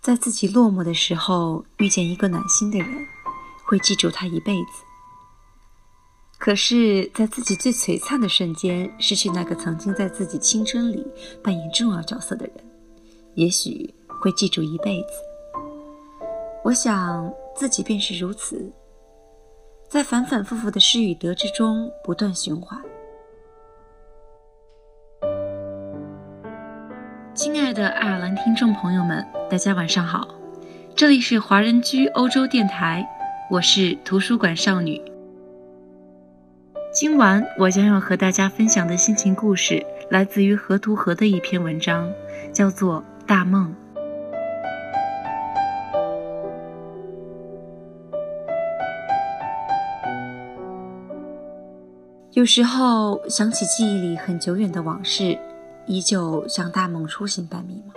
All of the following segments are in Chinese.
在自己落寞的时候遇见一个暖心的人，会记住他一辈子。可是，在自己最璀璨的瞬间失去那个曾经在自己青春里扮演重要角色的人，也许会记住一辈子。我想自己便是如此，在反反复复的失与得之中不断循环。爱的爱尔兰听众朋友们，大家晚上好，这里是华人居欧洲电台，我是图书馆少女。今晚我将要和大家分享的心情故事，来自于河图河的一篇文章，叫做《大梦》。有时候想起记忆里很久远的往事。依旧像大梦初醒般迷茫。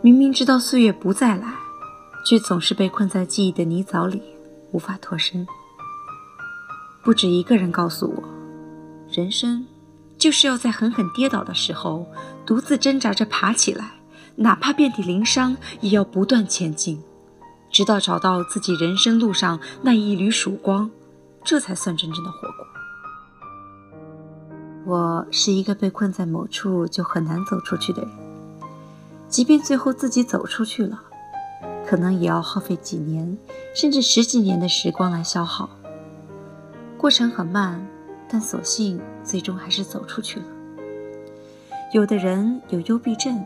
明明知道岁月不再来，却总是被困在记忆的泥沼里，无法脱身。不止一个人告诉我，人生就是要在狠狠跌倒的时候，独自挣扎着爬起来，哪怕遍体鳞伤，也要不断前进，直到找到自己人生路上那一缕曙光，这才算真正的活过。我是一个被困在某处就很难走出去的人，即便最后自己走出去了，可能也要耗费几年甚至十几年的时光来消耗。过程很慢，但所幸最终还是走出去了。有的人有幽闭症，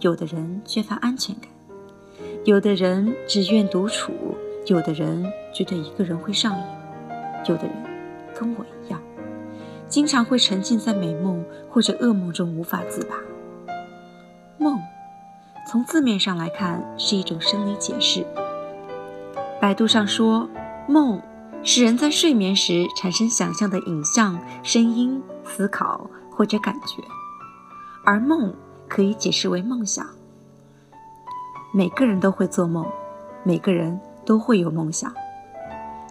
有的人缺乏安全感，有的人只愿独处，有的人觉得一个人会上瘾，有的人跟我一样。经常会沉浸在美梦或者噩梦中无法自拔。梦，从字面上来看是一种生理解释。百度上说，梦是人在睡眠时产生想象的影像、声音、思考或者感觉，而梦可以解释为梦想。每个人都会做梦，每个人都会有梦想。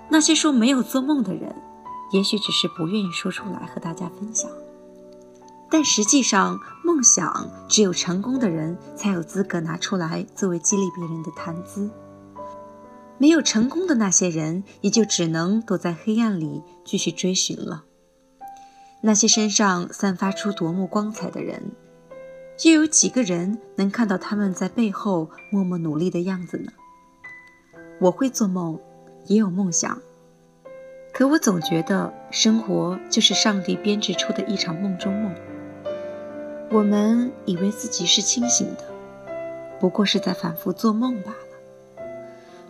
那些说没有做梦的人。也许只是不愿意说出来和大家分享，但实际上，梦想只有成功的人才有资格拿出来作为激励别人的谈资。没有成功的那些人，也就只能躲在黑暗里继续追寻了。那些身上散发出夺目光彩的人，又有几个人能看到他们在背后默默努力的样子呢？我会做梦，也有梦想。可我总觉得生活就是上帝编织出的一场梦中梦。我们以为自己是清醒的，不过是在反复做梦罢了。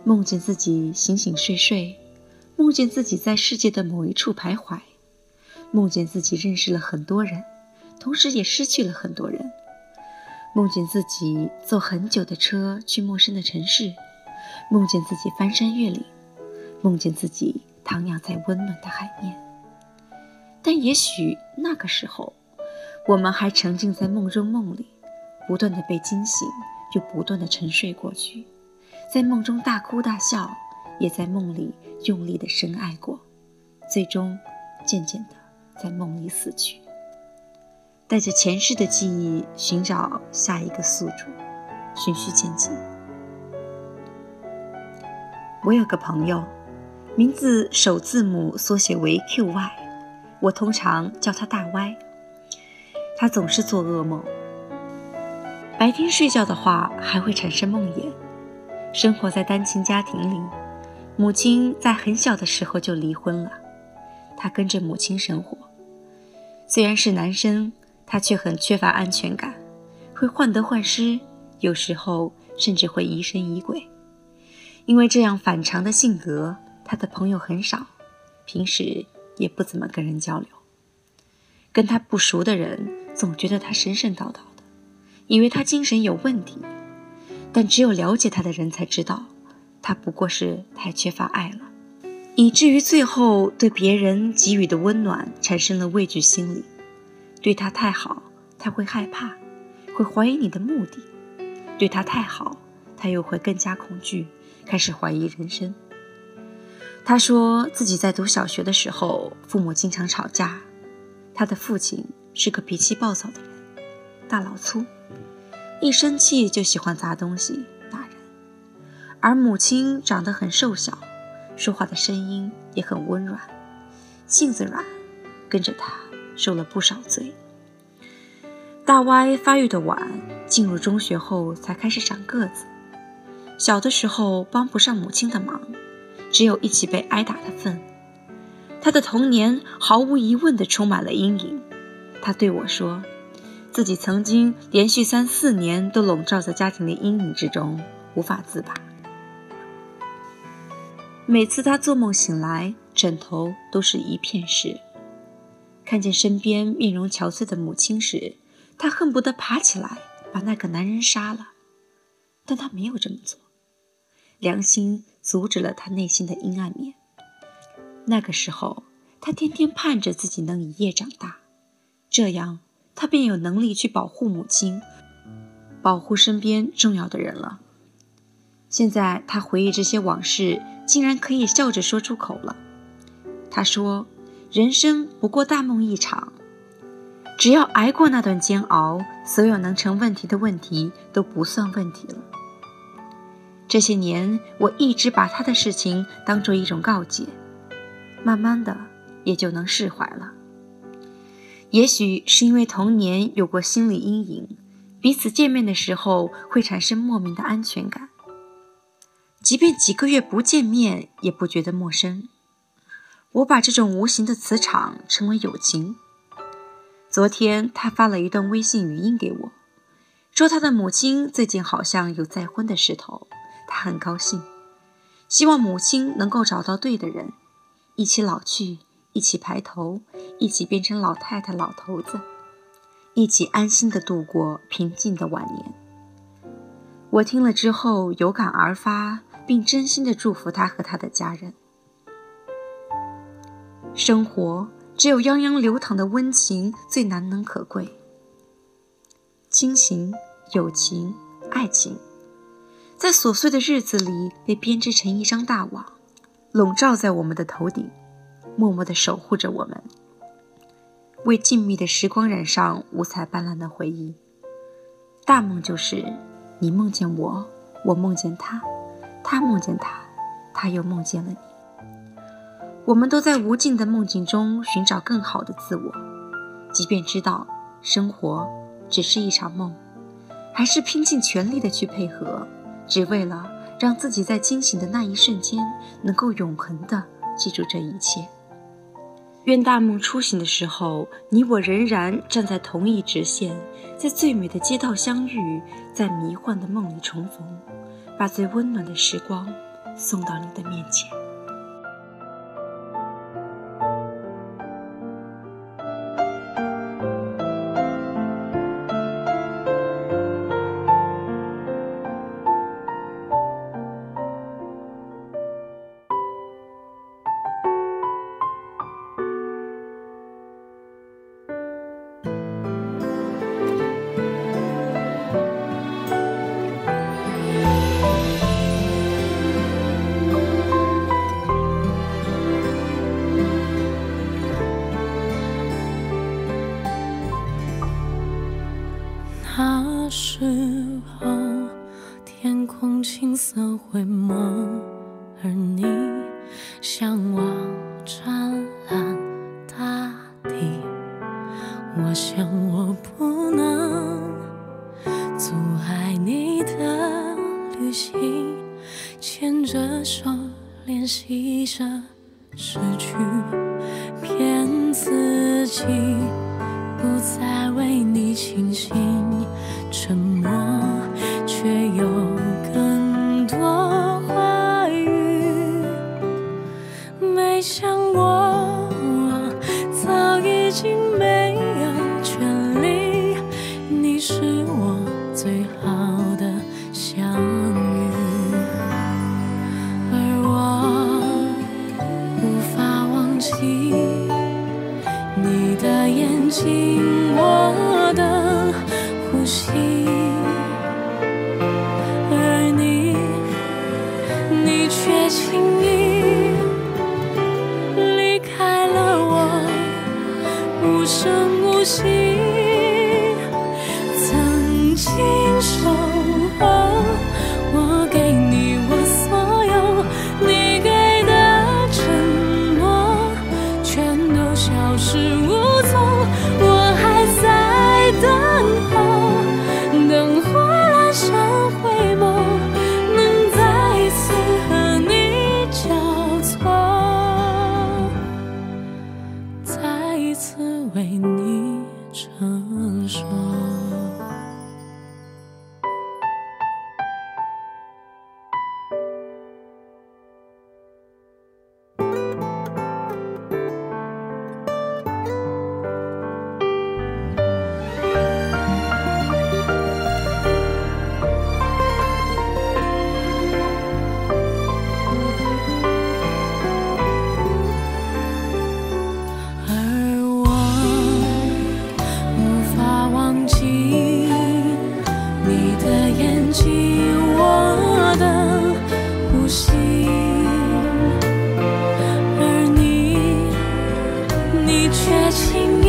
梦见自己醒醒睡睡，梦见自己在世界的某一处徘徊，梦见自己认识了很多人，同时也失去了很多人。梦见自己坐很久的车去陌生的城市，梦见自己翻山越岭，梦见自己。徜徉在温暖的海面，但也许那个时候，我们还沉浸在梦中梦里，不断的被惊醒，又不断的沉睡过去，在梦中大哭大笑，也在梦里用力的深爱过，最终渐渐的在梦里死去，带着前世的记忆寻找下一个宿主，循序渐进。我有个朋友。名字首字母缩写为 QY，我通常叫他大 Y。他总是做噩梦，白天睡觉的话还会产生梦魇。生活在单亲家庭里，母亲在很小的时候就离婚了，他跟着母亲生活。虽然是男生，他却很缺乏安全感，会患得患失，有时候甚至会疑神疑鬼。因为这样反常的性格。他的朋友很少，平时也不怎么跟人交流。跟他不熟的人总觉得他神神叨叨的，以为他精神有问题。但只有了解他的人才知道，他不过是太缺乏爱了，以至于最后对别人给予的温暖产生了畏惧心理。对他太好，他会害怕，会怀疑你的目的；对他太好，他又会更加恐惧，开始怀疑人生。他说自己在读小学的时候，父母经常吵架。他的父亲是个脾气暴躁的人，大老粗，一生气就喜欢砸东西、打人，而母亲长得很瘦小，说话的声音也很温软，性子软，跟着他受了不少罪。大歪发育的晚，进入中学后才开始长个子。小的时候帮不上母亲的忙，只有一起被挨打的份。他的童年毫无疑问地充满了阴影。他对我说，自己曾经连续三四年都笼罩在家庭的阴影之中，无法自拔。每次他做梦醒来，枕头都是一片湿。看见身边面容憔悴的母亲时，他恨不得爬起来把那个男人杀了，但他没有这么做。良心阻止了他内心的阴暗面。那个时候，他天天盼着自己能一夜长大，这样他便有能力去保护母亲，保护身边重要的人了。现在他回忆这些往事，竟然可以笑着说出口了。他说：“人生不过大梦一场。”只要挨过那段煎熬，所有能成问题的问题都不算问题了。这些年，我一直把他的事情当做一种告诫，慢慢的也就能释怀了。也许是因为童年有过心理阴影，彼此见面的时候会产生莫名的安全感，即便几个月不见面，也不觉得陌生。我把这种无形的磁场称为友情。昨天他发了一段微信语音给我，说他的母亲最近好像有再婚的势头，他很高兴，希望母亲能够找到对的人，一起老去，一起白头，一起变成老太太、老头子，一起安心的度过平静的晚年。我听了之后有感而发，并真心的祝福他和他的家人。生活。只有泱泱流淌的温情最难能可贵。亲情、友情、爱情，在琐碎的日子里被编织成一张大网，笼罩在我们的头顶，默默地守护着我们，为静谧的时光染上五彩斑斓的回忆。大梦就是你梦见我，我梦见他，他梦见他，他又梦见了你。我们都在无尽的梦境中寻找更好的自我，即便知道生活只是一场梦，还是拼尽全力的去配合，只为了让自己在惊醒的那一瞬间能够永恒的记住这一切。愿大梦初醒的时候，你我仍然站在同一直线，在最美的街道相遇，在迷幻的梦里重逢，把最温暖的时光送到你的面前。回眸，而你向往湛蓝大地。我想我不能阻碍你的旅行，牵着手练习着失去，骗自己不再为你倾心，青梅无轻易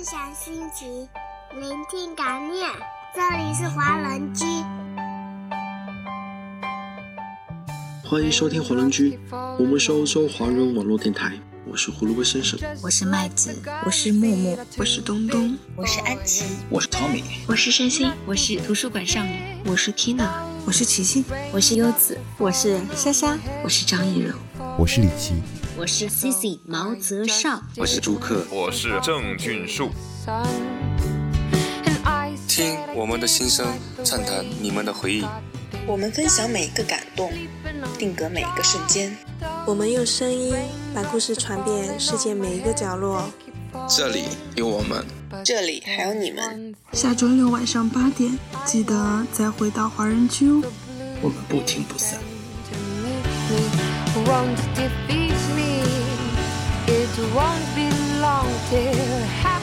分享心情，聆听感念。这里是华人居，欢迎收听华人居。我们是欧洲华人网络电台。我是胡萝卜先生，我是麦子，我是木木，我是东东，我是安琪，我是汤米，我是山心，我是图书馆少女，我是 Tina，我是琪琪，我是优子，我是莎莎，我是张艺柔，我是李琦。我是 Cici 毛泽少，我是朱克，我是郑俊树。听我们的心声，畅谈你们的回忆。我们分享每一个感动，定格每一个瞬间。我们用声音把故事传遍世界每一个角落。这里有我们，这里还有你们。下周六晚上八点，记得再回到华人区哦。我们不听不散。won't be long till